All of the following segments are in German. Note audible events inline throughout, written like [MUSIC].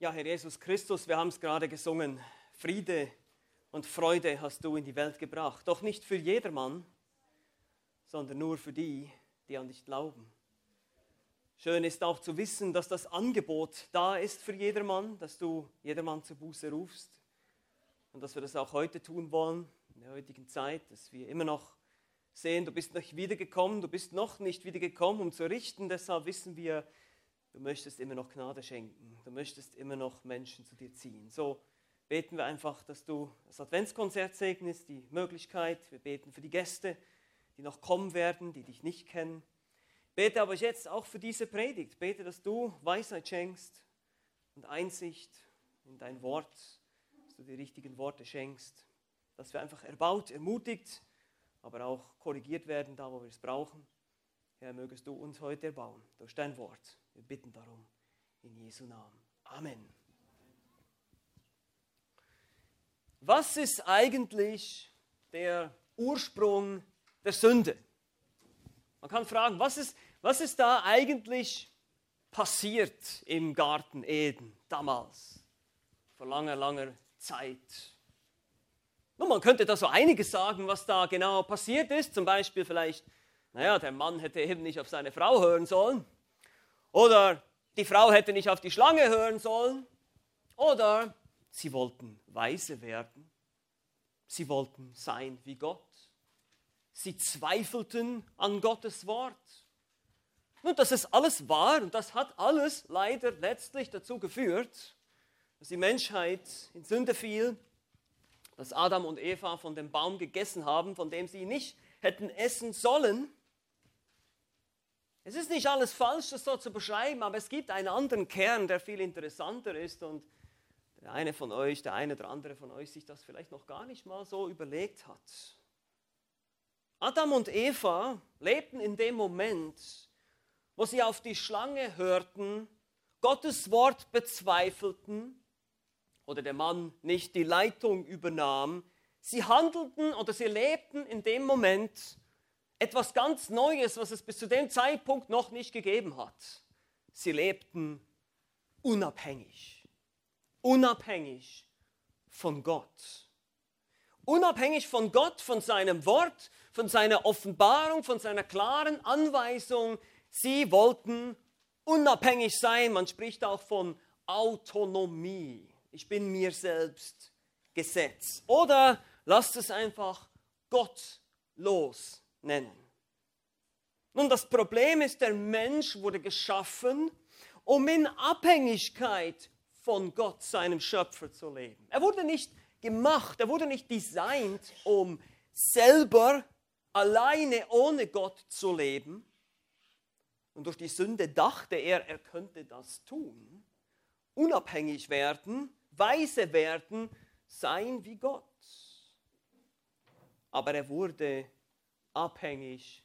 Ja, Herr Jesus Christus, wir haben es gerade gesungen. Friede und Freude hast du in die Welt gebracht. Doch nicht für jedermann, sondern nur für die, die an dich glauben. Schön ist auch zu wissen, dass das Angebot da ist für jedermann, dass du jedermann zur Buße rufst und dass wir das auch heute tun wollen, in der heutigen Zeit, dass wir immer noch sehen, du bist nicht wiedergekommen, du bist noch nicht wiedergekommen, um zu richten. Deshalb wissen wir, du möchtest immer noch Gnade schenken, du möchtest immer noch Menschen zu dir ziehen. So beten wir einfach, dass du das Adventskonzert segnest, die Möglichkeit. Wir beten für die Gäste, die noch kommen werden, die dich nicht kennen. Bete aber jetzt auch für diese Predigt. Bete, dass du Weisheit schenkst und Einsicht in dein Wort, dass du die richtigen Worte schenkst, dass wir einfach erbaut, ermutigt, aber auch korrigiert werden, da wo wir es brauchen. Herr, mögest du uns heute erbauen durch dein Wort. Wir bitten darum in Jesu Namen. Amen. Was ist eigentlich der Ursprung der Sünde? Man kann fragen, was ist, was ist da eigentlich passiert im Garten Eden damals, vor langer, langer Zeit? Nun, man könnte da so einiges sagen, was da genau passiert ist. Zum Beispiel vielleicht, naja, der Mann hätte eben nicht auf seine Frau hören sollen. Oder die Frau hätte nicht auf die Schlange hören sollen. Oder sie wollten weise werden. Sie wollten sein wie Gott. Sie zweifelten an Gottes Wort. Nun, das ist alles wahr und das hat alles leider letztlich dazu geführt, dass die Menschheit in Sünde fiel, dass Adam und Eva von dem Baum gegessen haben, von dem sie nicht hätten essen sollen. Es ist nicht alles falsch, das so zu beschreiben, aber es gibt einen anderen Kern, der viel interessanter ist und der eine von euch, der eine oder andere von euch sich das vielleicht noch gar nicht mal so überlegt hat. Adam und Eva lebten in dem Moment, wo sie auf die Schlange hörten, Gottes Wort bezweifelten oder der Mann nicht die Leitung übernahm. Sie handelten oder sie lebten in dem Moment etwas ganz Neues, was es bis zu dem Zeitpunkt noch nicht gegeben hat. Sie lebten unabhängig, unabhängig von Gott. Unabhängig von Gott, von seinem Wort, von seiner Offenbarung, von seiner klaren Anweisung. Sie wollten unabhängig sein. Man spricht auch von Autonomie. Ich bin mir selbst Gesetz. Oder lasst es einfach gottlos nennen. Nun, das Problem ist, der Mensch wurde geschaffen, um in Abhängigkeit von Gott, seinem Schöpfer, zu leben. Er wurde nicht gemacht, er wurde nicht designt, um selber alleine ohne Gott zu leben. Und durch die Sünde dachte er, er könnte das tun, unabhängig werden, weise werden, sein wie Gott. Aber er wurde abhängig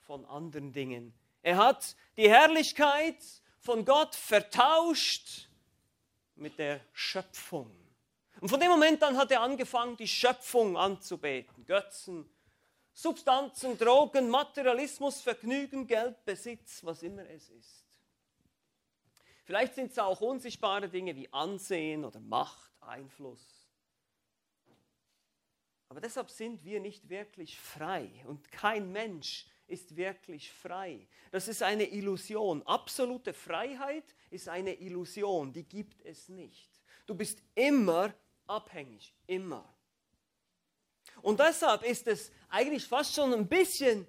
von anderen Dingen. Er hat die Herrlichkeit von Gott vertauscht mit der Schöpfung. Und von dem Moment an hat er angefangen, die Schöpfung anzubeten. Götzen, Substanzen, Drogen, Materialismus, Vergnügen, Geld, Besitz, was immer es ist. Vielleicht sind es auch unsichtbare Dinge wie Ansehen oder Macht, Einfluss. Aber deshalb sind wir nicht wirklich frei und kein Mensch ist wirklich frei. Das ist eine Illusion. Absolute Freiheit ist eine Illusion, die gibt es nicht. Du bist immer abhängig, immer. Und deshalb ist es eigentlich fast schon ein bisschen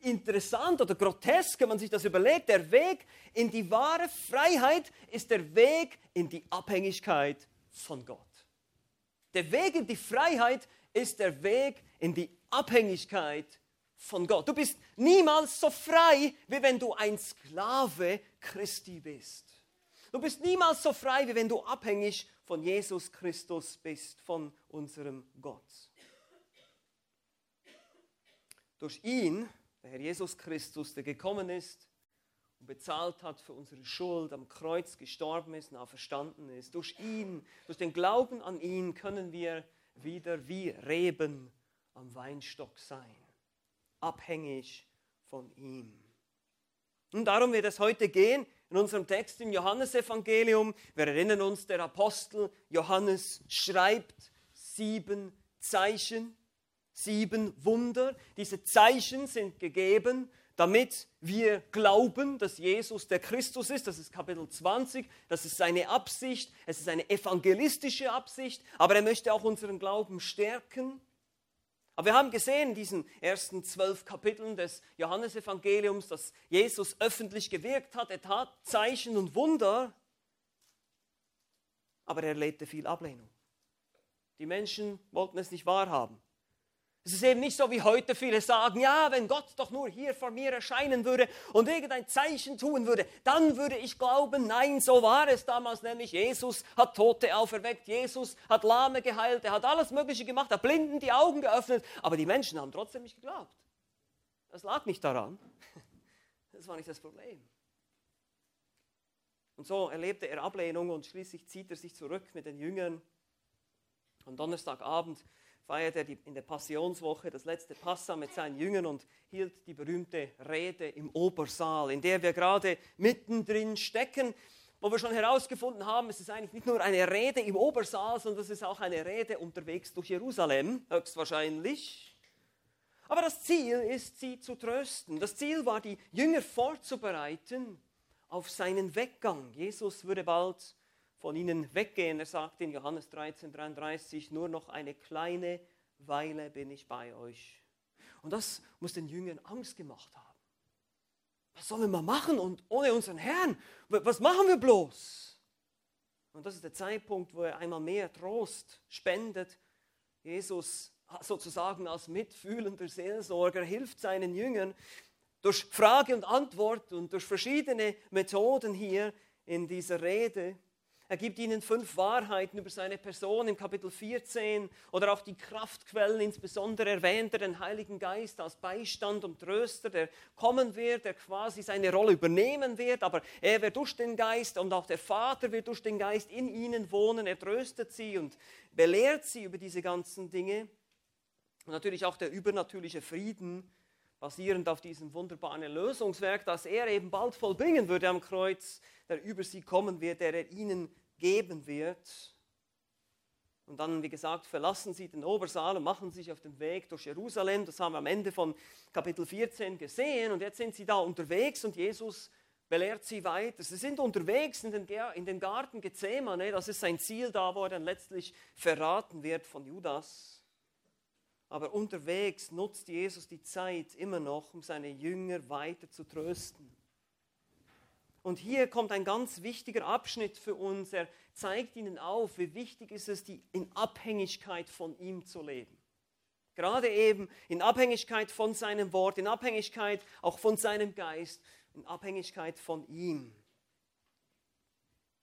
interessant oder grotesk, wenn man sich das überlegt. Der Weg in die wahre Freiheit ist der Weg in die Abhängigkeit von Gott. Der Weg in die Freiheit ist der Weg in die Abhängigkeit von Gott. Du bist niemals so frei, wie wenn du ein Sklave Christi bist. Du bist niemals so frei, wie wenn du abhängig von Jesus Christus bist, von unserem Gott. Durch ihn, der Herr Jesus Christus, der gekommen ist und bezahlt hat für unsere Schuld, am Kreuz gestorben ist und auferstanden ist, durch ihn, durch den Glauben an ihn können wir wieder wie Reben am Weinstock sein, abhängig von ihm. Und darum wird es heute gehen in unserem Text im Johannesevangelium. Wir erinnern uns, der Apostel Johannes schreibt sieben Zeichen, sieben Wunder. Diese Zeichen sind gegeben, damit wir glauben, dass Jesus der Christus ist. Das ist Kapitel 20. Das ist seine Absicht. Es ist eine evangelistische Absicht. Aber er möchte auch unseren Glauben stärken. Aber wir haben gesehen in diesen ersten zwölf Kapiteln des Johannesevangeliums, dass Jesus öffentlich gewirkt hat. Er tat Zeichen und Wunder, aber er erlebte viel Ablehnung. Die Menschen wollten es nicht wahrhaben. Es ist eben nicht so, wie heute viele sagen, ja, wenn Gott doch nur hier vor mir erscheinen würde und irgendein Zeichen tun würde, dann würde ich glauben, nein, so war es damals nämlich. Jesus hat Tote auferweckt, Jesus hat Lahme geheilt, er hat alles Mögliche gemacht, er hat Blinden die Augen geöffnet, aber die Menschen haben trotzdem nicht geglaubt. Das lag nicht daran. [LAUGHS] Das war nicht das Problem. Und so erlebte er Ablehnung und schließlich zieht er sich zurück mit den Jüngern. Am Donnerstagabend feierte er in der Passionswoche das letzte Passa mit seinen Jüngern und hielt die berühmte Rede im Obersaal, in der wir gerade mittendrin stecken, wo wir schon herausgefunden haben, es ist eigentlich nicht nur eine Rede im Obersaal, sondern es ist auch eine Rede unterwegs durch Jerusalem, höchstwahrscheinlich. Aber das Ziel ist, sie zu trösten. Das Ziel war, die Jünger vorzubereiten auf seinen Weggang. Jesus würde bald von ihnen weggehen. Er sagt in Johannes 13, 33, nur noch eine kleine Weile bin ich bei euch. Und das muss den Jüngern Angst gemacht haben. Was sollen wir machen und ohne unseren Herrn? Was machen wir bloß? Und das ist der Zeitpunkt, wo er einmal mehr Trost spendet. Jesus sozusagen als mitfühlender Seelsorger hilft seinen Jüngern durch Frage und Antwort und durch verschiedene Methoden hier in dieser Rede. Er gibt ihnen fünf Wahrheiten über seine Person im Kapitel 14 oder auch die Kraftquellen, insbesondere erwähnt er den Heiligen Geist als Beistand und Tröster, der kommen wird, der quasi seine Rolle übernehmen wird, aber er wird durch den Geist und auch der Vater wird durch den Geist in ihnen wohnen, er tröstet sie und belehrt sie über diese ganzen Dinge. Und natürlich auch der übernatürliche Frieden, basierend auf diesem wunderbaren Erlösungswerk, das er eben bald vollbringen würde am Kreuz, der über sie kommen wird, der er ihnen geben wird. Und dann, wie gesagt, verlassen sie den Obersaal und machen sich auf den Weg durch Jerusalem. Das haben wir am Ende von Kapitel 14 gesehen. Und jetzt sind sie da unterwegs und Jesus belehrt sie weiter. Sie sind unterwegs in den, in den Garten Gethsemane. Das ist sein Ziel da, wo er dann letztlich verraten wird von Judas. Aber unterwegs nutzt Jesus die Zeit immer noch, um seine Jünger weiter zu trösten. Und hier kommt ein ganz wichtiger Abschnitt für uns. Er zeigt ihnen auf, wie wichtig ist es, die in Abhängigkeit von ihm zu leben. Gerade eben in Abhängigkeit von seinem Wort, in Abhängigkeit auch von seinem Geist, in Abhängigkeit von ihm.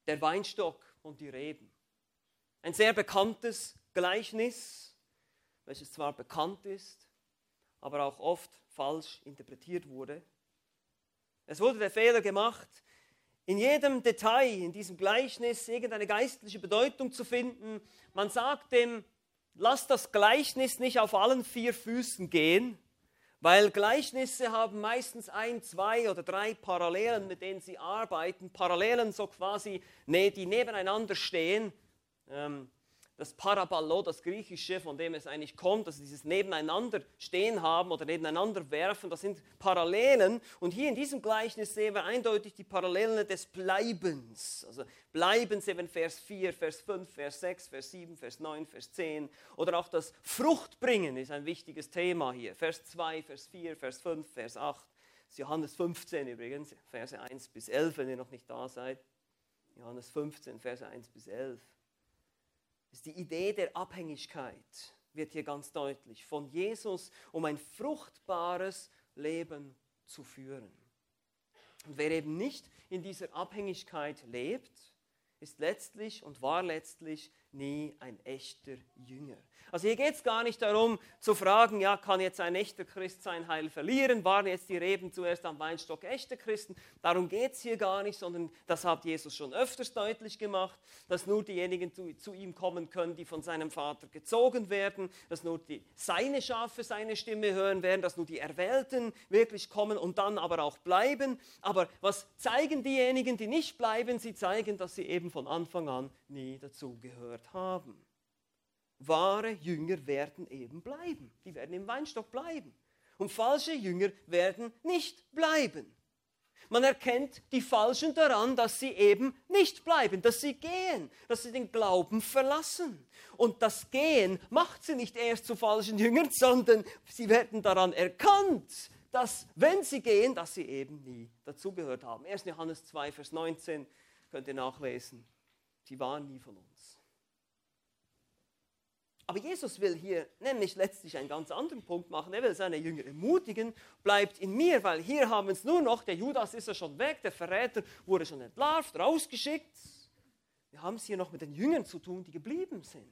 Der Weinstock und die Reben. Ein sehr bekanntes Gleichnis welches zwar bekannt ist, aber auch oft falsch interpretiert wurde. Es wurde der Fehler gemacht, in jedem Detail in diesem Gleichnis irgendeine geistliche Bedeutung zu finden. Man sagt dem, lass das Gleichnis nicht auf allen vier Füßen gehen, weil Gleichnisse haben meistens ein, zwei oder drei Parallelen, mit denen sie arbeiten. Parallelen so quasi, die nebeneinander stehen. Ähm, das Paraballo, das Griechische, von dem es eigentlich kommt, dass dieses Nebeneinander stehen haben oder nebeneinander werfen, das sind Parallelen. Und hier in diesem Gleichnis sehen wir eindeutig die Parallelen des Bleibens. Also Bleibens eben Vers 4, Vers 5, Vers 6, Vers 7, Vers 9, Vers 10. Oder auch das Fruchtbringen ist ein wichtiges Thema hier. Vers 2, Vers 4, Vers 5, Vers 8. Das ist Johannes 15 übrigens, Verse 1 bis 11, wenn ihr noch nicht da seid. Johannes 15, Verse 1 bis 11 ist die Idee der Abhängigkeit, wird hier ganz deutlich, von Jesus, um ein fruchtbares Leben zu führen. Und wer eben nicht in dieser Abhängigkeit lebt, ist letztlich und war letztlich nie ein echter Jünger. Also hier geht es gar nicht darum zu fragen, ja, kann jetzt ein echter Christ sein Heil verlieren? Waren jetzt die Reben zuerst am Weinstock echte Christen? Darum geht es hier gar nicht, sondern das hat Jesus schon öfters deutlich gemacht, dass nur diejenigen zu, zu ihm kommen können, die von seinem Vater gezogen werden, dass nur die, seine Schafe seine Stimme hören werden, dass nur die Erwählten wirklich kommen und dann aber auch bleiben. Aber was zeigen diejenigen, die nicht bleiben? Sie zeigen, dass sie eben von Anfang an nie dazugehört haben wahre Jünger werden eben bleiben. Die werden im Weinstock bleiben. Und falsche Jünger werden nicht bleiben. Man erkennt die Falschen daran, dass sie eben nicht bleiben, dass sie gehen, dass sie den Glauben verlassen. Und das Gehen macht sie nicht erst zu falschen Jüngern, [LAUGHS] sondern sie werden daran erkannt, dass wenn sie gehen, dass sie eben nie dazugehört haben. 1. Johannes 2, Vers 19 könnt ihr nachlesen. Sie waren nie von uns. Aber Jesus will hier nämlich letztlich einen ganz anderen Punkt machen. Er will seine Jünger ermutigen, bleibt in mir, weil hier haben es nur noch, der Judas ist ja schon weg, der Verräter wurde schon entlarvt, rausgeschickt. Wir haben es hier noch mit den Jüngern zu tun, die geblieben sind.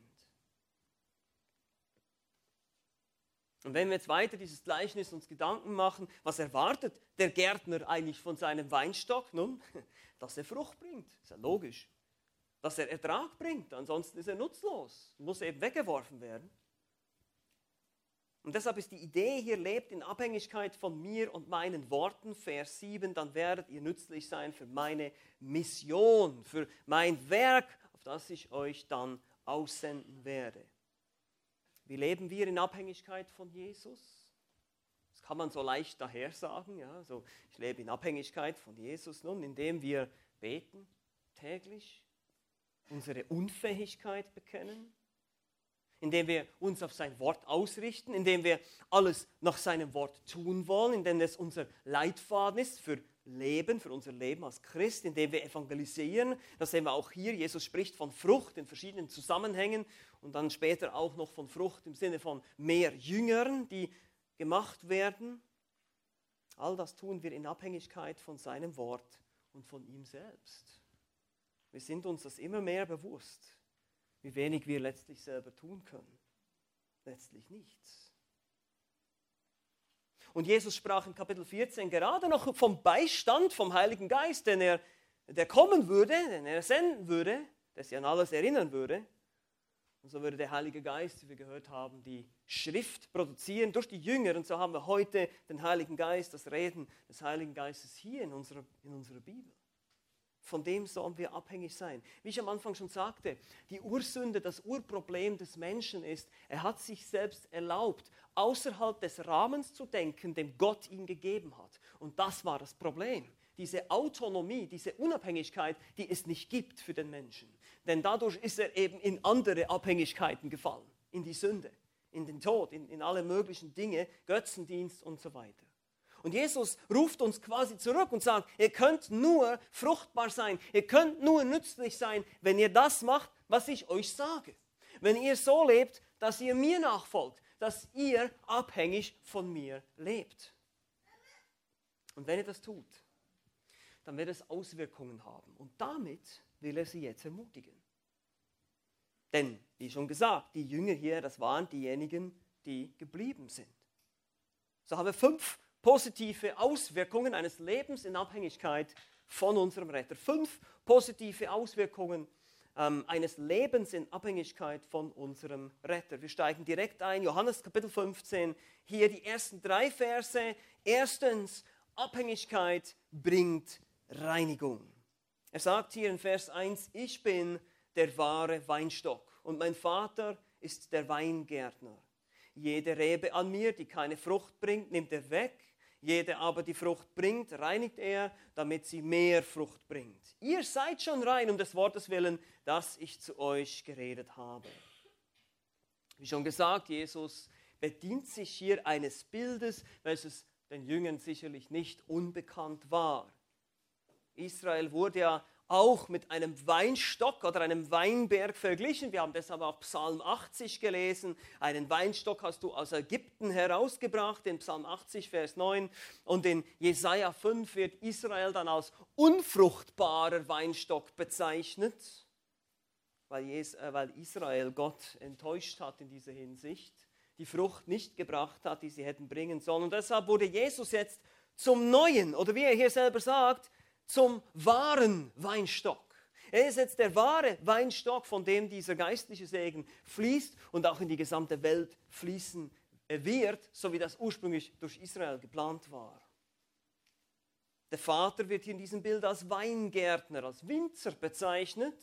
Und wenn wir jetzt weiter dieses Gleichnis uns Gedanken machen, was erwartet der Gärtner eigentlich von seinem Weinstock? Nun, [LAUGHS] dass er Frucht bringt. Ist ja logisch dass er Ertrag bringt. Ansonsten ist er nutzlos, muss eben weggeworfen werden. Und deshalb ist die Idee hier, lebt in Abhängigkeit von mir und meinen Worten, Vers 7, dann werdet ihr nützlich sein für meine Mission, für mein Werk, auf das ich euch dann aussenden werde. Wie leben wir in Abhängigkeit von Jesus? Das kann man so leicht daher sagen, ja, so ich lebe in Abhängigkeit von Jesus, nun, indem wir beten täglich, unsere Unfähigkeit bekennen, indem wir uns auf sein Wort ausrichten, indem wir alles nach seinem Wort tun wollen, indem es unser Leitfaden ist für Leben, für unser Leben als Christ, indem wir evangelisieren. Das sehen wir auch hier. Jesus spricht von Frucht in verschiedenen Zusammenhängen und dann später auch noch von Frucht im Sinne von mehr Jüngern, die gemacht werden. All das tun wir in Abhängigkeit von seinem Wort und von ihm selbst. Wir sind uns das immer mehr bewusst, wie wenig wir letztlich selber tun können. Letztlich nichts. Und Jesus sprach in Kapitel 14 gerade noch vom Beistand vom Heiligen Geist, den er, der kommen würde, den er senden würde, der sich an alles erinnern würde. Und so würde der Heilige Geist, wie wir gehört haben, die Schrift produzieren durch die Jünger. Und so haben wir heute den Heiligen Geist, das Reden des Heiligen Geistes hier in unserer, in unserer Bibel. Von dem sollen wir abhängig sein. Wie ich am Anfang schon sagte, die Ursünde, das Urproblem des Menschen ist, er hat sich selbst erlaubt, außerhalb des Rahmens zu denken, den Gott ihm gegeben hat. Und das war das Problem. Diese Autonomie, diese Unabhängigkeit, die es nicht gibt für den Menschen. Denn dadurch ist er eben in andere Abhängigkeiten gefallen, in die Sünde, in den Tod, in, in alle möglichen Dinge, Götzendienst und so weiter. Und Jesus ruft uns quasi zurück und sagt, ihr könnt nur fruchtbar sein, ihr könnt nur nützlich sein, wenn ihr das macht, was ich euch sage. Wenn ihr so lebt, dass ihr mir nachfolgt, dass ihr abhängig von mir lebt. Und wenn ihr das tut, dann wird es Auswirkungen haben. Und damit will er sie jetzt ermutigen. Denn, wie schon gesagt, die Jünger hier, das waren diejenigen, die geblieben sind. So haben wir fünf positive Auswirkungen eines Lebens in Abhängigkeit von unserem Retter. Fünf positive Auswirkungen ähm, eines Lebens in Abhängigkeit von unserem Retter. Wir steigen direkt ein, Johannes Kapitel 15, hier die ersten drei Verse. Erstens, Abhängigkeit bringt Reinigung. Er sagt hier in Vers 1, ich bin der wahre Weinstock und mein Vater ist der Weingärtner. Jede Rebe an mir, die keine Frucht bringt, nimmt er weg jede aber die Frucht bringt, reinigt er, damit sie mehr Frucht bringt. Ihr seid schon rein um des Wortes willen, das ich zu euch geredet habe. Wie schon gesagt, Jesus bedient sich hier eines Bildes, welches den Jüngern sicherlich nicht unbekannt war. Israel wurde ja auch mit einem Weinstock oder einem Weinberg verglichen. Wir haben deshalb auch Psalm 80 gelesen. Einen Weinstock hast du aus Ägypten herausgebracht, in Psalm 80, Vers 9. Und in Jesaja 5 wird Israel dann als unfruchtbarer Weinstock bezeichnet. weil, äh, Israel Gott enttäuscht hat in dieser Hinsicht, die Frucht nicht gebracht hat, die sie hätten bringen sollen. Und deshalb wurde Jesus jetzt zum neuen, oder wie er hier selber sagt, zum wahren Weinstock. Er ist jetzt der wahre Weinstock, von dem dieser geistliche Segen fließt und auch in die gesamte Welt fließen wird, so wie das ursprünglich durch Israel geplant war. Der Vater wird hier in diesem Bild als Weingärtner, als Winzer bezeichnet.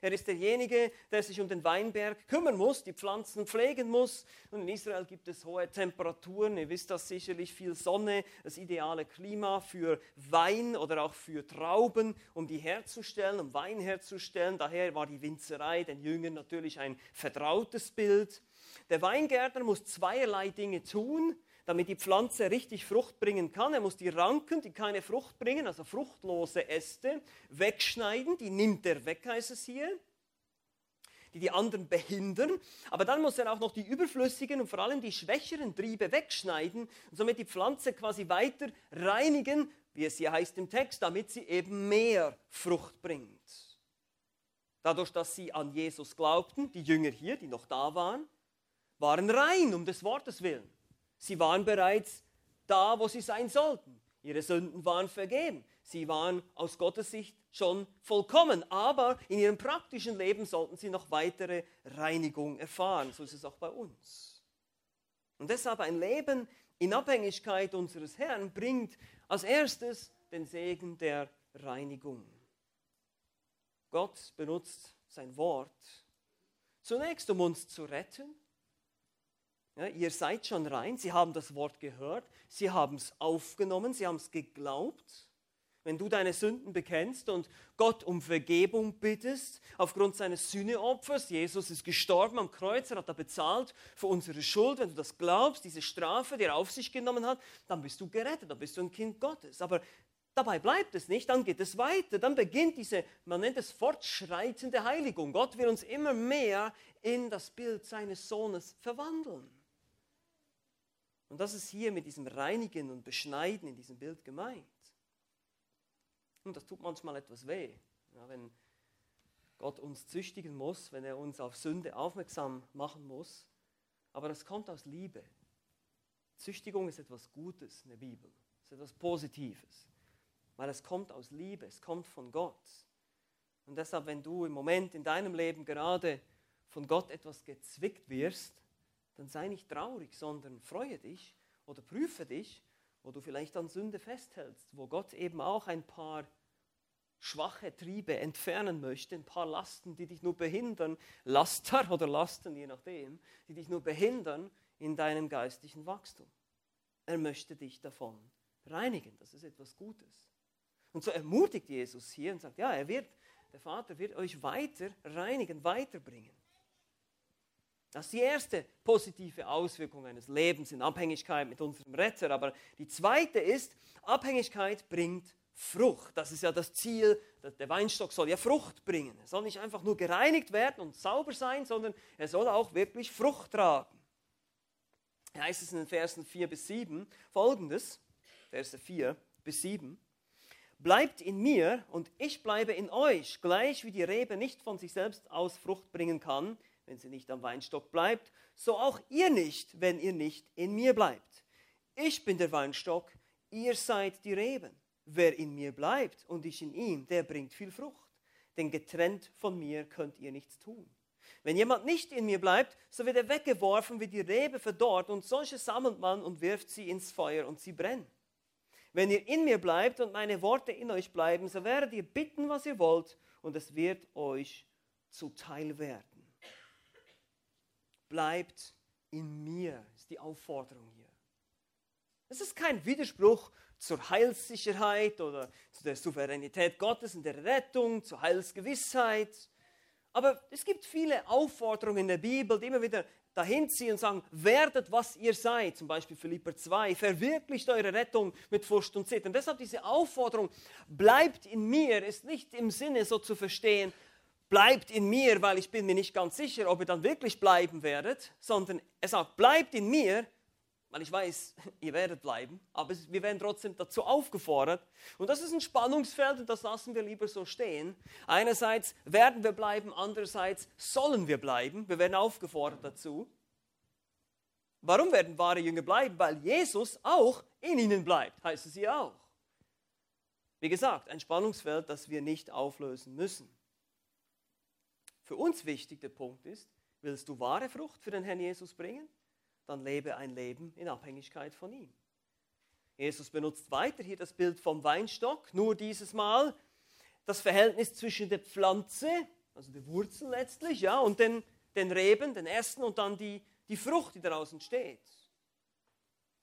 Er ist derjenige, der sich um den Weinberg kümmern muss, die Pflanzen pflegen muss. Und in Israel gibt es hohe Temperaturen, ihr wisst das sicherlich, viel Sonne, das ideale Klima für Wein oder auch für Trauben, um die herzustellen, um Wein herzustellen. Daher war die Winzerei den Jüngern natürlich ein vertrautes Bild. Der Weingärtner muss zweierlei Dinge tun damit die Pflanze richtig Frucht bringen kann. Er muss die Ranken, die keine Frucht bringen, also fruchtlose Äste, wegschneiden. Die nimmt er weg, heißt es hier. Die die anderen behindern. Aber dann muss er auch noch die überflüssigen und vor allem die schwächeren Triebe wegschneiden und somit die Pflanze quasi weiter reinigen, wie es hier heißt im Text, damit sie eben mehr Frucht bringt. Dadurch, dass sie an Jesus glaubten, die Jünger hier, die noch da waren, waren rein um des Wortes willen. Sie waren bereits da, wo sie sein sollten. Ihre Sünden waren vergeben. Sie waren aus Gottes Sicht schon vollkommen. Aber in ihrem praktischen Leben sollten sie noch weitere Reinigung erfahren. So ist es auch bei uns. Und deshalb ein Leben in Abhängigkeit unseres Herrn bringt als erstes den Segen der Reinigung. Gott benutzt sein Wort zunächst, um uns zu retten ja, ihr seid schon rein, sie haben das Wort gehört, sie haben es aufgenommen, sie haben es geglaubt. Wenn du deine Sünden bekennst und Gott um Vergebung bittest, aufgrund seines Sühneopfers, Jesus ist gestorben am Kreuz, er hat da bezahlt für unsere Schuld, wenn du das glaubst, diese Strafe, die er auf sich genommen hat, dann bist du gerettet, dann bist du ein Kind Gottes. Aber Dabei bleibt es nicht, dann geht es weiter, dann beginnt diese, man nennt es fortschreitende Heiligung. Gott will uns immer mehr in das Bild seines Sohnes verwandeln. Und das ist hier mit diesem Reinigen und Beschneiden in diesem Bild gemeint. Und das tut manchmal etwas weh, ja, wenn Gott uns züchtigen muss, wenn er uns auf Sünde aufmerksam machen muss. Aber das kommt aus Liebe. Züchtigung ist etwas Gutes in der Bibel, ist etwas Positives, weil es kommt aus Liebe, es kommt von Gott. Und deshalb, wenn du im Moment in deinem Leben gerade von Gott etwas gezwickt wirst, dann sei nicht traurig, sondern freue dich oder prüfe dich, wo du vielleicht an Sünde festhältst, wo Gott eben auch ein paar schwache Triebe entfernen möchte, ein paar Lasten, die dich nur behindern, Laster [LAUGHS] oder Lasten, je nachdem, die dich nur behindern in deinem geistlichen Wachstum. Er möchte dich davon reinigen, das ist etwas Gutes. Und so ermutigt Jesus hier und sagt, ja, er wird, der Vater wird euch weiter reinigen, weiterbringen. Das ist die erste positive Auswirkung eines Lebens in Abhängigkeit mit unserem Retter. Aber die zweite ist, Abhängigkeit bringt Frucht. Das ist ja das Ziel. Der Weinstock soll ja Frucht bringen. Er soll nicht einfach nur gereinigt werden und sauber sein, sondern er soll auch wirklich Frucht tragen. Hier heißt es in den Versen 4 bis 7 folgendes, Verse 4 bis 7. Bleibt in mir und ich bleibe in euch, gleich wie die Rebe nicht von sich selbst aus Frucht bringen kann, wenn sie nicht am Weinstock bleibt, so auch ihr nicht, wenn ihr nicht in mir bleibt. Ich bin der Weinstock, ihr seid die Reben. Wer in mir bleibt und ich in ihm, der bringt viel Frucht. Denn getrennt von mir könnt ihr nichts tun. Wenn jemand nicht in mir bleibt, so wird er weggeworfen wie die Rebe verdorrt und solche sammelt man und wirft sie ins Feuer und sie brennen. Wenn ihr in mir bleibt und meine Worte in euch bleiben, so werdet ihr bitten, was ihr wollt und es wird euch zuteil werden bleibt in mir, ist die Aufforderung hier. Es ist kein Widerspruch zur Heilssicherheit oder zu der Souveränität Gottes in der Rettung, zur Heilsgewissheit. Aber es gibt viele Aufforderungen in der Bibel, die immer wieder dahin ziehen und sagen, werdet, was ihr seid. Zum Beispiel Philipper 2, verwirklicht eure Rettung mit Furcht und Zittern. Deshalb diese Aufforderung, bleibt in mir, ist nicht im Sinne so zu verstehen, bleibt in mir, weil ich bin mir nicht ganz sicher, ob ihr dann wirklich bleiben werdet, sondern er sagt, bleibt in mir, weil ich weiß, [LAUGHS] ihr werdet bleiben, aber wir werden trotzdem dazu aufgefordert. Und das ist ein Spannungsfeld und das lassen wir lieber so stehen. Einerseits werden wir bleiben, andererseits sollen wir bleiben. Wir werden aufgefordert dazu. Warum werden wahre Jünger bleiben? Weil Jesus auch in ihnen bleibt, heißt es hier auch. Wie gesagt, ein Spannungsfeld, das wir nicht auflösen müssen. Für uns wichtig der Punkt ist, willst du wahre Frucht für den Herrn Jesus bringen? Dann lebe ein Leben in Abhängigkeit von ihm. Jesus benutzt weiter hier das Bild vom Weinstock, nur dieses Mal das Verhältnis zwischen der Pflanze, also der Wurzel letztlich, ja, und den, den Reben, den Ästen und dann die, die Frucht, die daraus entsteht.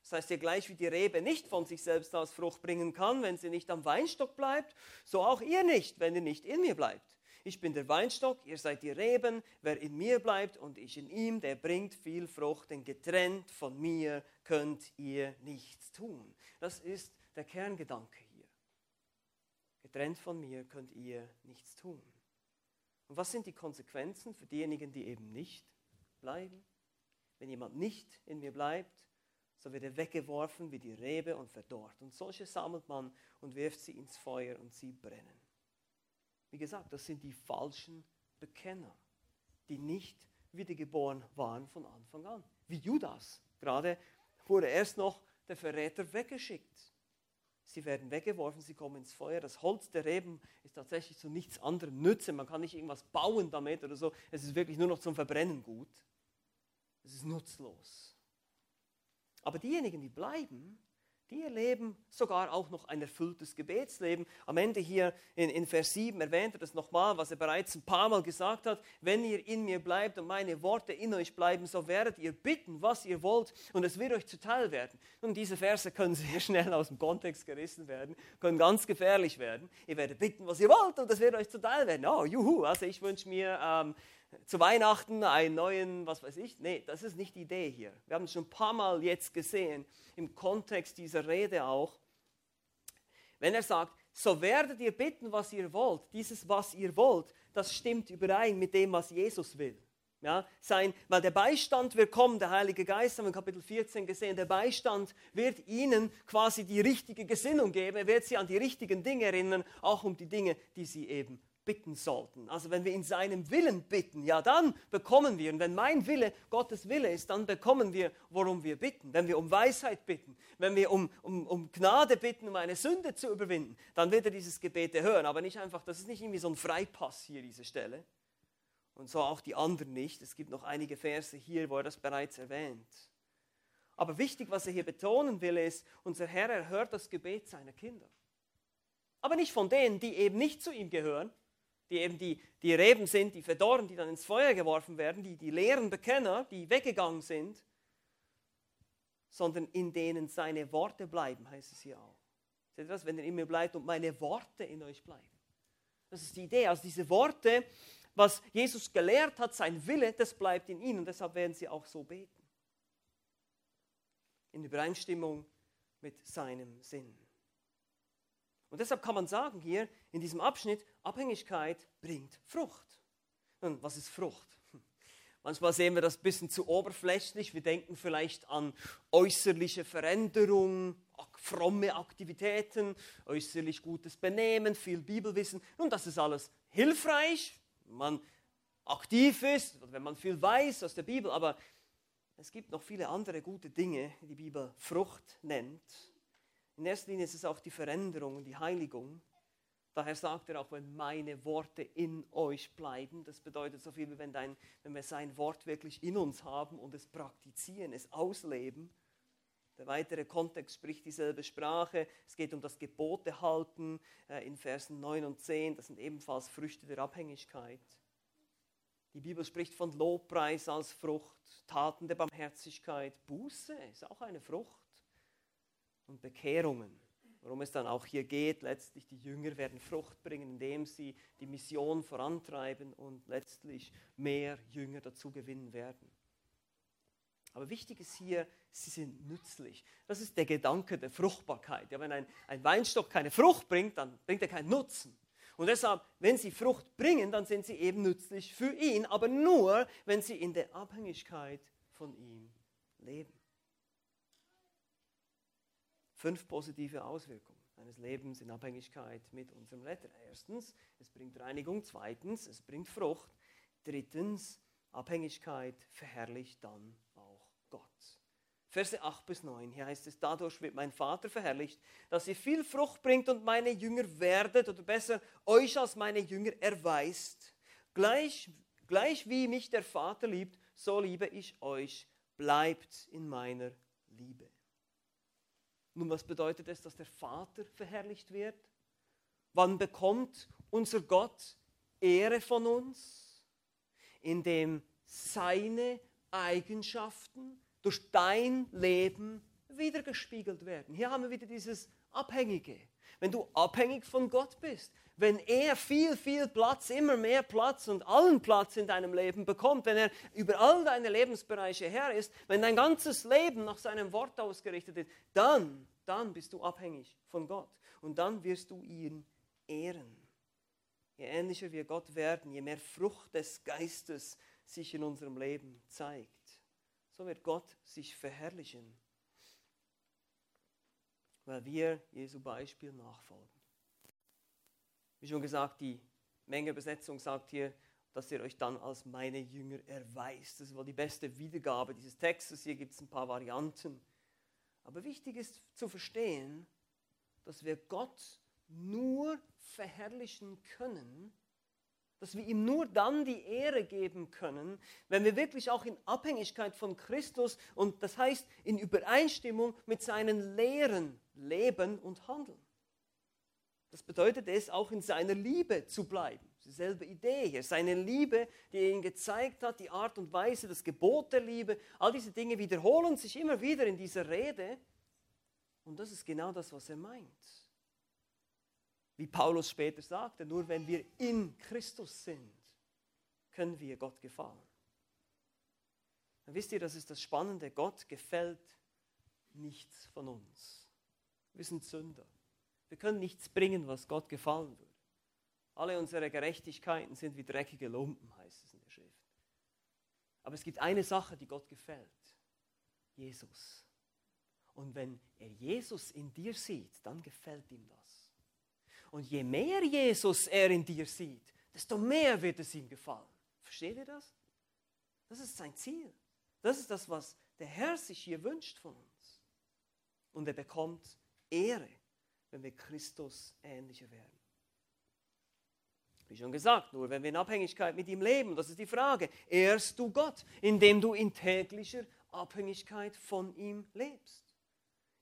Das heißt ja gleich wie die Rebe nicht von sich selbst aus Frucht bringen kann, wenn sie nicht am Weinstock bleibt, so auch ihr nicht, wenn ihr nicht in mir bleibt. Ich bin der Weinstock, ihr seid die Reben, wer in mir bleibt und ich in ihm, der bringt viel Frucht, denn getrennt von mir könnt ihr nichts tun. Das ist der Kerngedanke hier. Getrennt von mir könnt ihr nichts tun. Und was sind die Konsequenzen für diejenigen, die eben nicht bleiben? Wenn jemand nicht in mir bleibt, so wird er weggeworfen wie die Rebe und verdorrt. Und solche sammelt man und wirft sie ins Feuer und sie brennen. Wie gesagt, das sind die falschen Bekenner, die nicht wiedergeboren waren von Anfang an. Wie Judas. Gerade wurde erst noch der Verräter weggeschickt. Sie werden weggeworfen, sie kommen ins Feuer. Das Holz der Reben ist tatsächlich zu nichts anderem Nütze. Man kann nicht irgendwas bauen damit oder so. Es ist wirklich nur noch zum Verbrennen gut. Es ist nutzlos. Aber diejenigen, die bleiben, die erleben sogar auch noch ein erfülltes Gebetsleben. Am Ende hier in, in Vers 7 erwähnt er das nochmal, was er bereits ein paar Mal gesagt hat. Wenn ihr in mir bleibt und meine Worte in euch bleiben, so werdet ihr bitten, was ihr wollt und es wird euch zuteil werden. Und diese Verse können sehr schnell aus dem Kontext gerissen werden, können ganz gefährlich werden. Ihr werdet bitten, was ihr wollt und es wird euch zuteil werden. Oh, juhu, also ich wünsche mir... Ähm, zu Weihnachten einen neuen, was weiß ich. Nee, das ist nicht die Idee hier. Wir haben es schon ein paar Mal jetzt gesehen, im Kontext dieser Rede auch. Wenn er sagt, so werdet ihr bitten, was ihr wollt, dieses, was ihr wollt, das stimmt überein mit dem, was Jesus will. Ja, sein, weil der Beistand wird kommen, der Heilige Geist, haben wir in Kapitel 14 gesehen, der Beistand wird ihnen quasi die richtige Gesinnung geben, er wird sie an die richtigen Dinge erinnern, auch um die Dinge, die sie eben bitten sollten. Also wenn wir in seinem Willen bitten, ja dann bekommen wir. Und wenn mein Wille Gottes Wille ist, dann bekommen wir, worum wir bitten. Wenn wir um Weisheit bitten, wenn wir um, um, um Gnade bitten, um eine Sünde zu überwinden, dann wird er dieses Gebet hören. Aber nicht einfach, das ist nicht irgendwie so ein Freipass hier, diese Stelle. Und so auch die anderen nicht. Es gibt noch einige Verse hier, wo er das bereits erwähnt. Aber wichtig, was er hier betonen will, ist, unser Herr erhört das Gebet seiner Kinder. Aber nicht von denen, die eben nicht zu ihm gehören, die eben die, die Reben sind, die verdorren, die dann ins Feuer geworfen werden, die, die leeren Bekenner, die weggegangen sind, sondern in denen seine Worte bleiben, heißt es hier auch. Seht ihr das? Wenn ihr in mir bleibt und meine Worte in euch bleiben. Das ist die Idee. Also diese Worte, was Jesus gelehrt hat, sein Wille, das bleibt in ihnen. Und deshalb werden sie auch so beten. In Übereinstimmung mit seinem Sinn. Und deshalb kann man sagen hier in diesem Abschnitt, Abhängigkeit bringt Frucht. Nun, was ist Frucht? Manchmal sehen wir das ein bisschen zu oberflächlich. Wir denken vielleicht an äußerliche Veränderung, fromme Aktivitäten, äußerlich gutes Benehmen, viel Bibelwissen. Nun, das ist alles hilfreich, wenn man aktiv ist, wenn man viel weiß aus der Bibel. Aber es gibt noch viele andere gute Dinge, die die Bibel Frucht nennt. In erster Linie ist es auch die Veränderung und die Heiligung. Daher sagt er auch, wenn meine Worte in euch bleiben, das bedeutet so viel, wie wenn, dein, wenn wir sein Wort wirklich in uns haben und es praktizieren, es ausleben. Der weitere Kontext spricht dieselbe Sprache. Es geht um das Gebote halten äh, in Versen 9 und 10. Das sind ebenfalls Früchte der Abhängigkeit. Die Bibel spricht von Lobpreis als Frucht, Taten der Barmherzigkeit. Buße ist auch eine Frucht und Bekehrungen. Worum es dann auch hier geht, letztlich die Jünger werden Frucht bringen, indem sie die Mission vorantreiben und letztlich mehr Jünger dazu gewinnen werden. Aber wichtig ist hier, sie sind nützlich. Das ist der Gedanke der Fruchtbarkeit. Ja, wenn ein, ein Weinstock keine Frucht bringt, dann bringt er keinen Nutzen. Und deshalb, wenn sie Frucht bringen, dann sind sie eben nützlich für ihn, aber nur, wenn sie in der Abhängigkeit von ihm leben. Fünf positive Auswirkungen eines Lebens in Abhängigkeit mit unserem Retter. Erstens, es bringt Reinigung. Zweitens, es bringt Frucht. Drittens, Abhängigkeit verherrlicht dann auch Gott. Verse 8 bis 9, hier heißt es, dadurch wird mein Vater verherrlicht, dass ihr viel Frucht bringt und meine Jünger werdet, oder besser, euch als meine Jünger erweist. Gleich, gleich wie mich der Vater liebt, so liebe ich euch. Bleibt in meiner Liebe. Nun, was bedeutet es, dass der Vater verherrlicht wird? Wann bekommt unser Gott Ehre von uns? Indem seine Eigenschaften durch dein Leben wiedergespiegelt werden. Hier haben wir wieder dieses Abhängige. Wenn du abhängig von Gott bist, wenn er viel, viel Platz, immer mehr Platz und allen Platz in deinem Leben bekommt, wenn er über all deine Lebensbereiche her ist, wenn dein ganzes Leben nach seinem Wort ausgerichtet ist, dann, dann bist du abhängig von Gott und dann wirst du ihn ehren. Je ähnlicher wir Gott werden, je mehr Frucht des Geistes sich in unserem Leben zeigt, so wird Gott sich verherrlichen, weil wir Jesu Beispiel nachfolgen. Wie schon gesagt, die Mengeübersetzung sagt hier, dass ihr euch dann als meine Jünger erweist. Das ist wohl die beste Wiedergabe dieses Textes. Hier gibt es ein paar Varianten. Aber wichtig ist zu verstehen, dass wir Gott nur verherrlichen können, dass wir ihm nur dann die Ehre geben können, wenn wir wirklich auch in Abhängigkeit von Christus und das heißt in Übereinstimmung mit seinen Lehren leben und handeln. Das bedeutet es, auch in seiner Liebe zu bleiben. Dieselbe Idee hier. Seine Liebe, die er ihm gezeigt hat, die Art und Weise, das Gebot der Liebe, all diese Dinge wiederholen sich immer wieder in dieser Rede. Und das ist genau das, was er meint. Wie Paulus später sagte, nur wenn wir in Christus sind, können wir Gott gefallen. Dann wisst ihr, das ist das Spannende. Gott gefällt nichts von uns. Wir sind Sünder. Wir können nichts bringen, was Gott gefallen würde. Alle unsere Gerechtigkeiten sind wie dreckige Lumpen, heißt es in der Schrift. Aber es gibt eine Sache, die Gott gefällt. Jesus. Und wenn er Jesus in dir sieht, dann gefällt ihm das. Und je mehr Jesus er in dir sieht, desto mehr wird es ihm gefallen. Versteht ihr das? Das ist sein Ziel. Das ist das, was der Herr sich hier wünscht von uns. Und er bekommt Ehre wenn wir Christus ähnlicher werden. Wie schon gesagt, nur wenn wir in Abhängigkeit mit ihm leben, das ist die Frage, ehrst du Gott, indem du in täglicher Abhängigkeit von ihm lebst?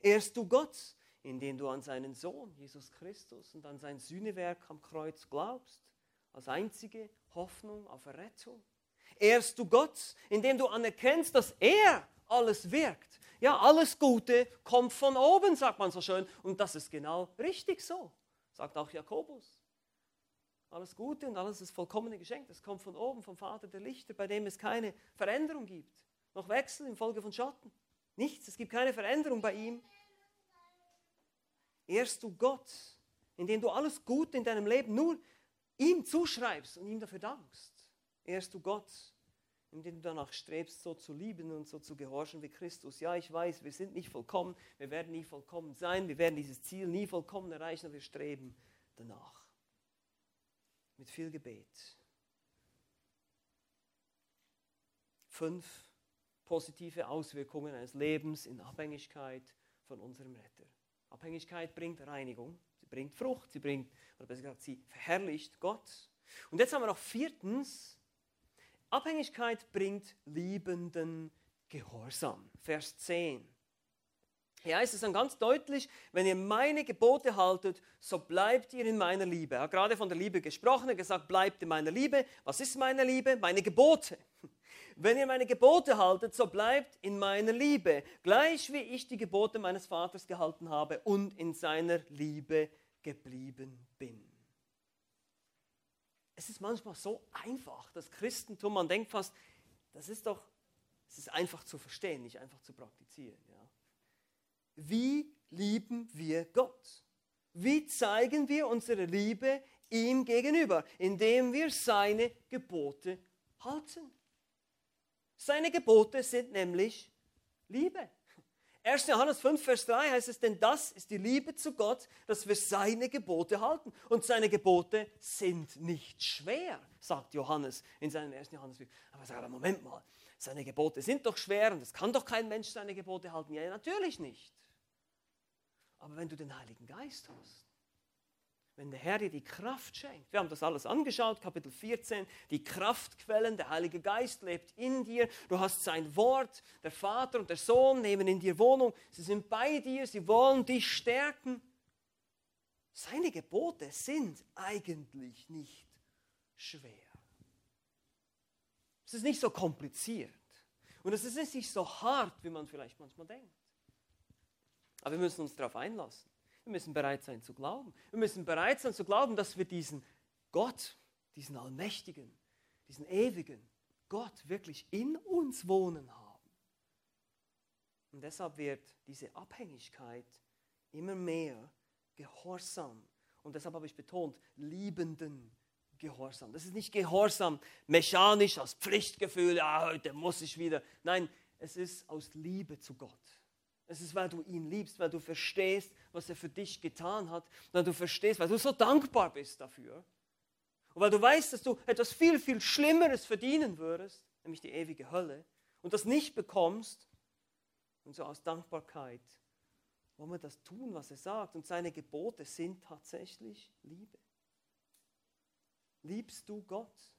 Ehrst du Gott, indem du an seinen Sohn, Jesus Christus, und an sein Sühnewerk am Kreuz glaubst, als einzige Hoffnung auf Errettung? Ehrst du Gott, indem du anerkennst, dass er alles wirkt, ja, alles Gute kommt von oben, sagt man so schön. Und das ist genau richtig so, sagt auch Jakobus. Alles Gute und alles ist vollkommene Geschenk. Das kommt von oben, vom Vater der Lichter, bei dem es keine Veränderung gibt. Noch Wechsel infolge von Schatten. Nichts, es gibt keine Veränderung bei ihm. Ehrst du Gott, indem du alles Gute in deinem Leben nur ihm zuschreibst und ihm dafür dankst. Ehrst du Gott, indem du danach strebst, so zu lieben und so zu gehorchen wie Christus. Ja, ich weiß, wir sind nicht vollkommen, wir werden nie vollkommen sein, wir werden dieses Ziel nie vollkommen erreichen, aber wir streben danach. Mit viel Gebet. Fünf positive Auswirkungen eines Lebens in Abhängigkeit von unserem Retter. Abhängigkeit bringt Reinigung, sie bringt Frucht, sie bringt, oder besser gesagt, sie verherrlicht Gott. Und jetzt haben wir noch viertens, Abhängigkeit bringt liebenden Gehorsam. Vers 10. Hier heißt es dann ganz deutlich, wenn ihr meine Gebote haltet, so bleibt ihr in meiner Liebe. Er hat gerade von der Liebe gesprochen, er hat gesagt, bleibt in meiner Liebe. Was ist meine Liebe? Meine Gebote. Wenn ihr meine Gebote haltet, so bleibt in meiner Liebe, gleich wie ich die Gebote meines Vaters gehalten habe und in seiner Liebe geblieben bin es ist manchmal so einfach, das Christentum, man denkt fast, das ist doch, es ist einfach zu verstehen, nicht einfach zu praktizieren. Ja. Wie lieben wir Gott? Wie zeigen wir unsere Liebe ihm gegenüber? Indem wir seine Gebote halten. Seine Gebote sind nämlich Liebe. 1. Johannes 5, Vers 3 heißt es, denn das ist die Liebe zu Gott, dass wir seine Gebote halten. Und seine Gebote sind nicht schwer, sagt Johannes in seinem 1. Johannesbrief. Aber sag aber Moment mal, seine Gebote sind doch schwer und es kann doch kein Mensch seine Gebote halten. Ja, natürlich nicht. Aber wenn du den Heiligen Geist hast, wenn der Herr dir die Kraft schenkt. Wir haben das alles angeschaut, Kapitel 14, die Kraftquellen, der Heilige Geist lebt in dir, du hast sein Wort, der Vater und der Sohn nehmen in dir Wohnung, sie sind bei dir, sie wollen dich stärken. Seine Gebote sind eigentlich nicht schwer. Es ist nicht so kompliziert und es ist nicht so hart, wie man vielleicht manchmal denkt. Aber wir müssen uns darauf einlassen. Wir müssen bereit sein zu glauben. Wir müssen bereit sein zu glauben, dass wir diesen Gott, diesen allmächtigen, diesen ewigen Gott wirklich in uns wohnen haben. Und deshalb wird diese Abhängigkeit immer mehr Gehorsam. Und deshalb habe ich betont, liebenden Gehorsam. Das ist nicht Gehorsam mechanisch aus Pflichtgefühl, ja, heute muss ich wieder. Nein, es ist aus Liebe zu Gott. Es ist, weil du ihn liebst, weil du verstehst, was er für dich getan hat, weil du verstehst, weil du so dankbar bist dafür. Und weil du weißt, dass du etwas viel, viel Schlimmeres verdienen würdest, nämlich die ewige Hölle, und das nicht bekommst. Und so aus Dankbarkeit wollen wir das tun, was er sagt. Und seine Gebote sind tatsächlich Liebe. Liebst du Gott?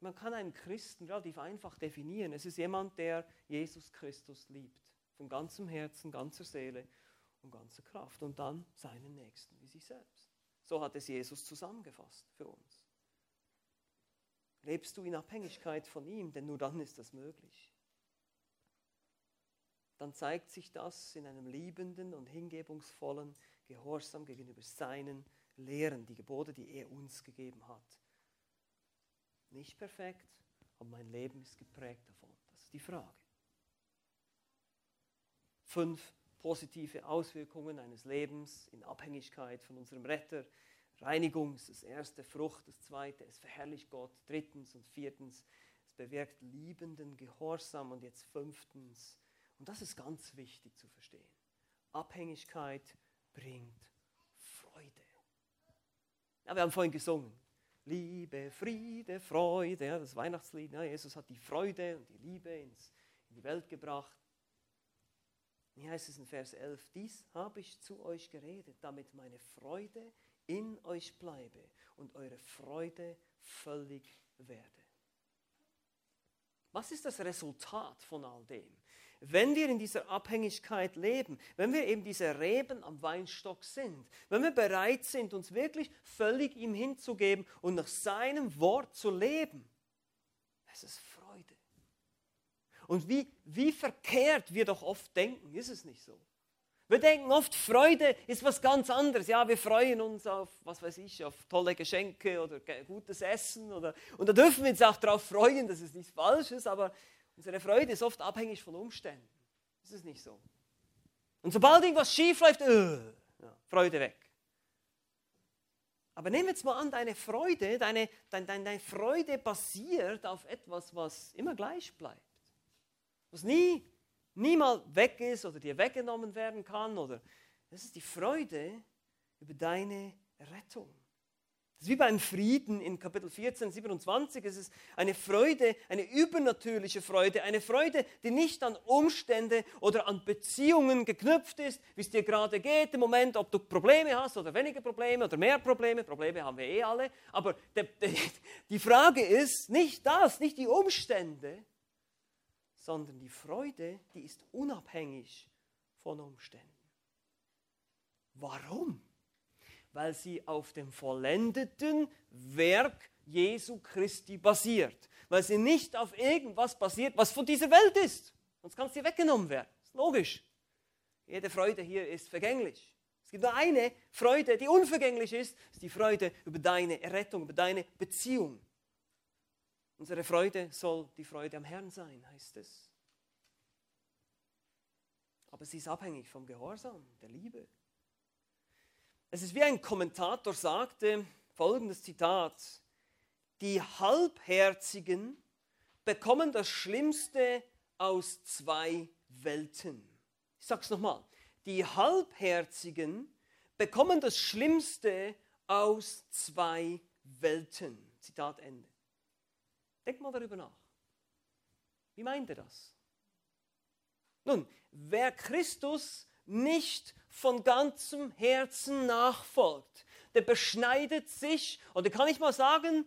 Man kann einen Christen relativ einfach definieren. Es ist jemand, der Jesus Christus liebt von ganzem Herzen, ganzer Seele und ganzer Kraft. Und dann seinen Nächsten wie sich selbst. So hat es Jesus zusammengefasst für uns. Lebst du in Abhängigkeit von ihm, denn nur dann ist das möglich. Dann zeigt sich das in einem liebenden und hingebungsvollen Gehorsam gegenüber seinen Lehren, die Gebote, die er uns gegeben hat. Nicht perfekt, aber mein Leben ist geprägt davon. Das ist die Frage fünf positive Auswirkungen eines Lebens in Abhängigkeit von unserem Retter. Reinigung ist das erste, Frucht das zweite, es verherrlicht Gott, drittens und viertens, es bewirkt liebenden Gehorsam und jetzt fünftens, und das ist ganz wichtig zu verstehen, Abhängigkeit bringt Freude. Ja, wir haben vorhin gesungen, Liebe, Friede, Freude, ja, das Weihnachtslied, ja, Jesus hat die Freude und die Liebe ins, in die Welt gebracht. Hier heißt es in Vers 11, dies habe ich zu euch geredet, damit meine Freude in euch bleibe und eure Freude völlig werde. Was ist das Resultat von all dem? Wenn wir in dieser Abhängigkeit leben, wenn wir eben diese Reben am Weinstock sind, wenn wir bereit sind, uns wirklich völlig ihm hinzugeben und nach seinem Wort zu leben, es ist und wie, wie verkehrt wir doch oft denken, ist es nicht so? Wir denken oft, Freude ist was ganz anderes. Ja, wir freuen uns auf, was weiß ich, auf tolle Geschenke oder gutes Essen. Oder, und da dürfen wir uns auch darauf freuen, dass es nichts Falsches, aber unsere Freude ist oft abhängig von Umständen. Ist es nicht so? Und sobald irgendwas schief läuft, uh, ja, Freude weg. Aber nehmen wir jetzt mal an, deine Freude, deine, deine, deine Freude basiert auf etwas, was immer gleich bleibt was nie, nie mal weg ist oder dir weggenommen werden kann. Oder das ist die Freude über deine Rettung. Das ist wie beim Frieden in Kapitel 14, 27. Es ist eine Freude, eine übernatürliche Freude, eine Freude, die nicht an Umstände oder an Beziehungen geknüpft ist, wie es dir gerade geht im Moment, ob du Probleme hast oder weniger Probleme oder mehr Probleme. Probleme haben wir eh alle. Aber die Frage ist nicht das, nicht die Umstände, sondern die Freude, die ist unabhängig von Umständen. Warum? Weil sie auf dem vollendeten Werk Jesu Christi basiert. Weil sie nicht auf irgendwas basiert, was von dieser Welt ist. Sonst kann dir weggenommen werden. Das ist logisch. Jede Freude hier ist vergänglich. Es gibt nur eine Freude, die unvergänglich ist, ist die Freude über deine Errettung, über deine Beziehung Unsere Freude soll die Freude am Herrn sein, heißt es. Aber sie ist abhängig vom Gehorsam, der Liebe. Es ist wie ein Kommentator sagte, folgendes Zitat, die Halbherzigen bekommen das Schlimmste aus zwei Welten. Ich sage es nochmal. Die Halbherzigen bekommen das Schlimmste aus zwei Welten. Zitat Ende. Denk mal darüber nach. Wie meint er das? Nun, wer Christus nicht von ganzem Herzen nachfolgt, der beschneidet sich, oder kann ich mal sagen,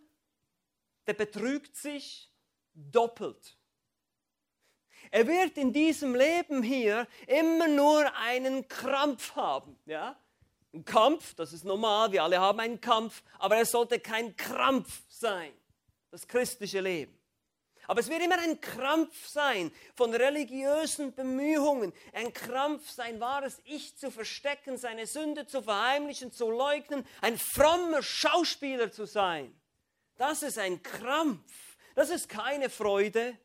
der betrügt sich doppelt. Er wird in diesem Leben hier immer nur einen Krampf haben. Ja? Ein Kampf, das ist normal, wir alle haben einen Kampf, aber er sollte kein Krampf sein, das christliche Leben. Aber es wird immer ein Krampf sein von religiösen Bemühungen, ein Krampf, sein wahres Ich zu verstecken, seine Sünde zu verheimlichen, zu leugnen, ein frommer Schauspieler zu sein. Das ist ein Krampf, das ist keine Freude.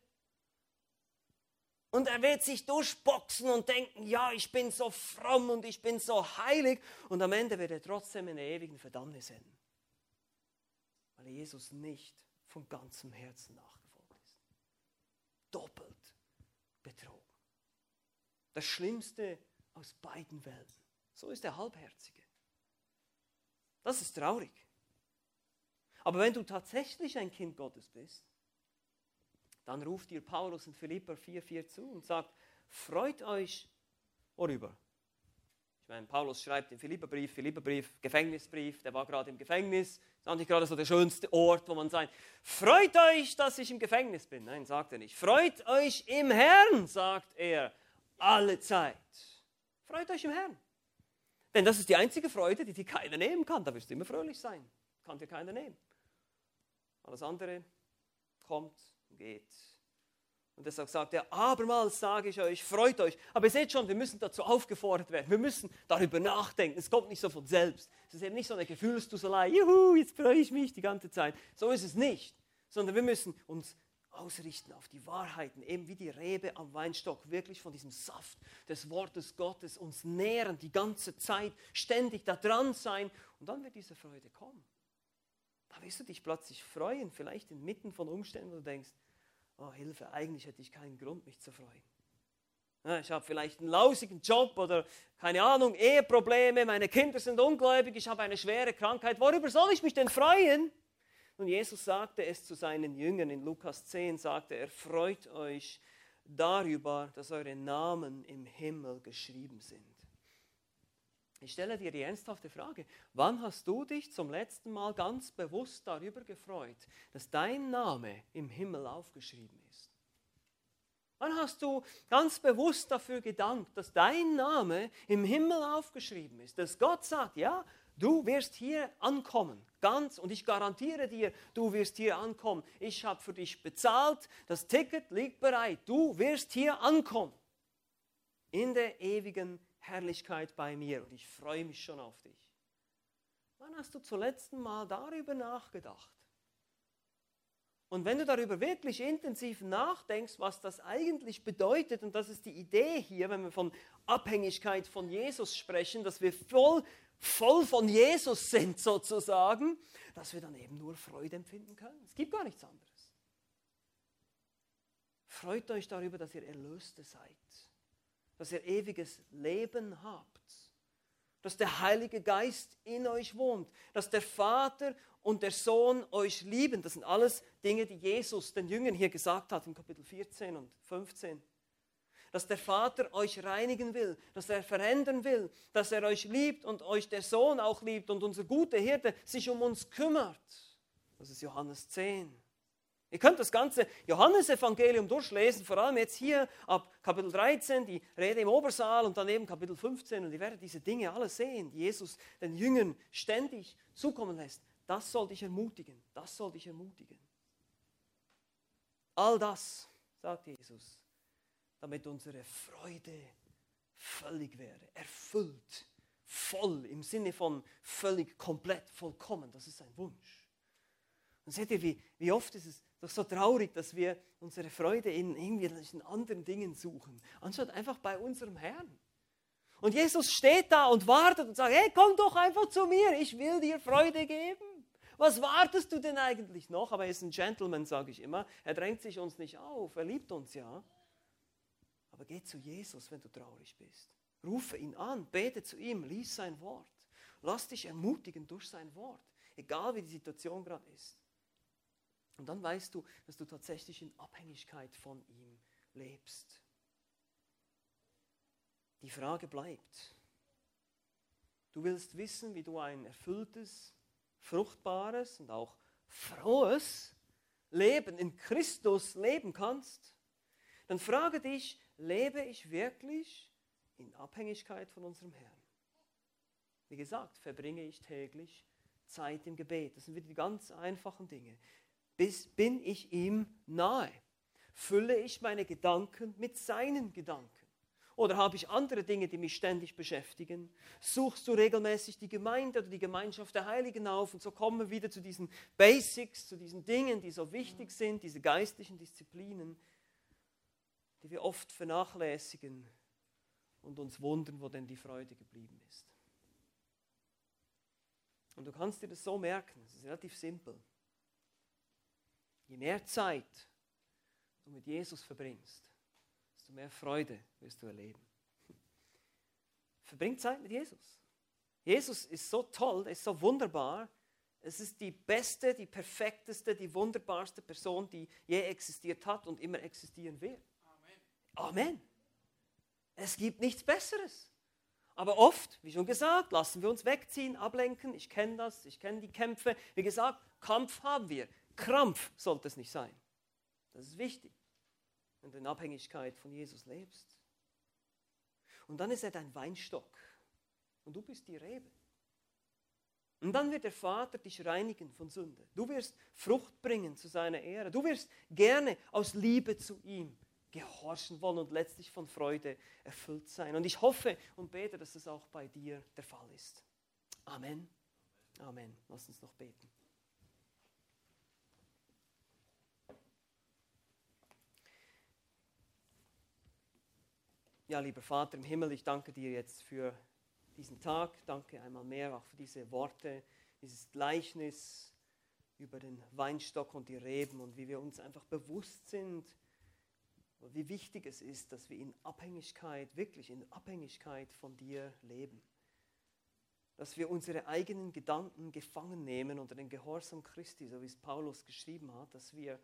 Und er wird sich durchboxen und denken, ja, ich bin so fromm und ich bin so heilig. Und am Ende wird er trotzdem in der ewigen Verdammnis enden. Weil Jesus nicht von ganzem Herzen nachgefolgt ist. Doppelt betrogen. Das Schlimmste aus beiden Welten. So ist der Halbherzige. Das ist traurig. Aber wenn du tatsächlich ein Kind Gottes bist, dann ruft dir Paulus in Philipper 4,4 zu und sagt, freut euch worüber. Ich meine, Paulus schreibt den Philipperbrief, Philipperbrief, Gefängnisbrief, der war gerade im Gefängnis, ist nicht gerade so der schönste Ort, wo man sein. Freut euch, dass ich im Gefängnis bin. Nein, sagt er nicht. Freut euch im Herrn, sagt er, alle Zeit. Freut euch im Herrn. Denn das ist die einzige Freude, die dir keiner nehmen kann. Da wirst du immer fröhlich sein. Kann dir keiner nehmen. Alles andere kommt geht. Und deshalb sagt er, abermals sage ich euch, freut euch. Aber ihr seht schon, wir müssen dazu aufgefordert werden. Wir müssen darüber nachdenken. Es kommt nicht so von selbst. Es ist eben nicht so eine Gefühlsduselei, juhu, jetzt freue ich mich die ganze Zeit. So ist es nicht. Sondern wir müssen uns ausrichten auf die Wahrheiten, eben wie die Rebe am Weinstock, wirklich von diesem Saft des Wortes Gottes uns nähren, die ganze Zeit, ständig da dran sein. Und dann wird diese Freude kommen. Da wirst du dich plötzlich freuen, vielleicht inmitten von Umständen, wo du denkst, oh Hilfe, eigentlich hätte ich keinen Grund, mich zu freuen. Ja, ich habe vielleicht einen lausigen Job oder keine Ahnung, Eheprobleme, meine Kinder sind ungläubig, ich habe eine schwere Krankheit. Worüber soll ich mich denn freuen? Und Jesus sagte es zu seinen Jüngern in Lukas 10, sagte er, freut euch darüber, dass eure Namen im Himmel geschrieben sind. Ich stelle dir die ernsthafte Frage, wann hast du dich zum letzten Mal ganz bewusst darüber gefreut, dass dein Name im Himmel aufgeschrieben ist? Wann hast du ganz bewusst dafür gedankt, dass dein Name im Himmel aufgeschrieben ist? Dass Gott sagt, ja, du wirst hier ankommen, ganz, und ich garantiere dir, du wirst hier ankommen. Ich habe für dich bezahlt, das Ticket liegt bereit, du wirst hier ankommen. In der ewigen Herrlichkeit bei mir und ich freue mich schon auf dich. Wann hast du zuletzt Mal darüber nachgedacht? Und wenn du darüber wirklich intensiv nachdenkst, was das eigentlich bedeutet, und das ist die Idee hier, wenn wir von Abhängigkeit von Jesus sprechen, dass wir voll, voll von Jesus sind sozusagen, dass wir dann eben nur Freude empfinden können. Es gibt gar nichts anderes. Freut euch darüber, dass ihr Erlöste seid dass ihr ewiges Leben habt, dass der Heilige Geist in euch wohnt, dass der Vater und der Sohn euch lieben. Das sind alles Dinge, die Jesus den Jüngern hier gesagt hat in Kapitel 14 und 15. Dass der Vater euch reinigen will, dass er verändern will, dass er euch liebt und euch der Sohn auch liebt und unser guter Hirte sich um uns kümmert. Das ist Johannes 10. Ihr könnt das ganze Johannesevangelium durchlesen, vor allem jetzt hier ab Kapitel 13, die Rede im Obersaal und daneben Kapitel 15 und ihr werdet diese Dinge alle sehen, die Jesus den Jüngern ständig zukommen lässt. Das soll dich ermutigen, das soll dich ermutigen. All das, sagt Jesus, damit unsere Freude völlig wäre, erfüllt, voll im Sinne von völlig, komplett, vollkommen. Das ist ein Wunsch. Und seht ihr, wie, wie oft ist es doch so traurig, dass wir unsere Freude in irgendwelchen anderen Dingen suchen, anstatt einfach bei unserem Herrn. Und Jesus steht da und wartet und sagt, hey, komm doch einfach zu mir, ich will dir Freude geben. Was wartest du denn eigentlich noch? Aber er ist ein Gentleman, sage ich immer. Er drängt sich uns nicht auf, er liebt uns ja. Aber geh zu Jesus, wenn du traurig bist. Rufe ihn an, bete zu ihm, lies sein Wort. Lass dich ermutigen durch sein Wort, egal wie die Situation gerade ist. Und dann weißt du, dass du tatsächlich in Abhängigkeit von ihm lebst. Die Frage bleibt, du willst wissen, wie du ein erfülltes, fruchtbares und auch frohes Leben in Christus leben kannst, dann frage dich, lebe ich wirklich in Abhängigkeit von unserem Herrn? Wie gesagt, verbringe ich täglich Zeit im Gebet. Das sind wieder die ganz einfachen Dinge. Bin ich ihm nahe? Fülle ich meine Gedanken mit seinen Gedanken? Oder habe ich andere Dinge, die mich ständig beschäftigen? Suchst du regelmäßig die Gemeinde oder die Gemeinschaft der Heiligen auf? Und so kommen wir wieder zu diesen Basics, zu diesen Dingen, die so wichtig sind, diese geistlichen Disziplinen, die wir oft vernachlässigen und uns wundern, wo denn die Freude geblieben ist. Und du kannst dir das so merken, es ist relativ simpel. Je mehr Zeit du mit Jesus verbringst, desto mehr Freude wirst du erleben. Verbring Zeit mit Jesus. Jesus ist so toll, er ist so wunderbar. Es ist die beste, die perfekteste, die wunderbarste Person, die je existiert hat und immer existieren wird. Amen. Es gibt nichts Besseres. Aber oft, wie schon gesagt, lassen wir uns wegziehen, ablenken. Ich kenne das, ich kenne die Kämpfe. Wie gesagt, Kampf haben wir. Krampf sollte es nicht sein. Das ist wichtig wenn du in Abhängigkeit von Jesus lebst. Und dann ist er dein Weinstock und du bist die Rebe. Und dann wird der Vater dich reinigen von Sünde. Du wirst Frucht bringen zu seiner Ehre. Du wirst gerne aus Liebe zu ihm gehorchen wollen und letztlich von Freude erfüllt sein. Und ich hoffe und bete, dass das auch bei dir der Fall ist. Amen. Amen. Lass uns noch beten. Ja, lieber Vater im Himmel, ich danke dir jetzt für diesen Tag. Danke einmal mehr auch für diese Worte, dieses Gleichnis über den Weinstock und die Reben und wie wir uns einfach bewusst sind, wie wichtig es ist, dass wir in Abhängigkeit, wirklich in Abhängigkeit von dir leben. Dass wir unsere eigenen Gedanken gefangen nehmen unter den Gehorsam Christi, so wie es Paulus geschrieben hat, dass wir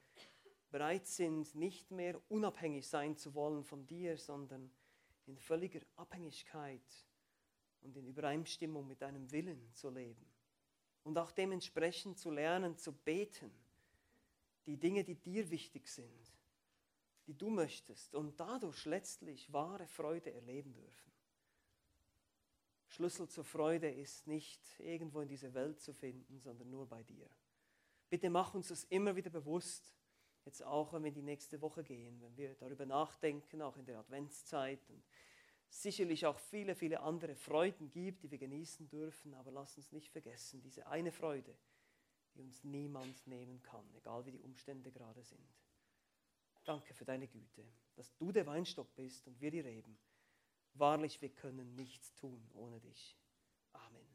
bereit sind, nicht mehr unabhängig sein zu wollen von dir, sondern in völliger Abhängigkeit und in Übereinstimmung mit deinem Willen zu leben. Und auch dementsprechend zu lernen, zu beten, die Dinge, die dir wichtig sind, die du möchtest und dadurch letztlich wahre Freude erleben dürfen. Schlüssel zur Freude ist nicht irgendwo in dieser Welt zu finden, sondern nur bei dir. Bitte mach uns das immer wieder bewusst, jetzt auch, wenn wir in die nächste Woche gehen, wenn wir darüber nachdenken, auch in der Adventszeit und sicherlich auch viele, viele andere Freuden gibt, die wir genießen dürfen, aber lass uns nicht vergessen, diese eine Freude, die uns niemand nehmen kann, egal wie die Umstände gerade sind. Danke für deine Güte, dass du der Weinstock bist und wir die Reben. Wahrlich, wir können nichts tun ohne dich. Amen.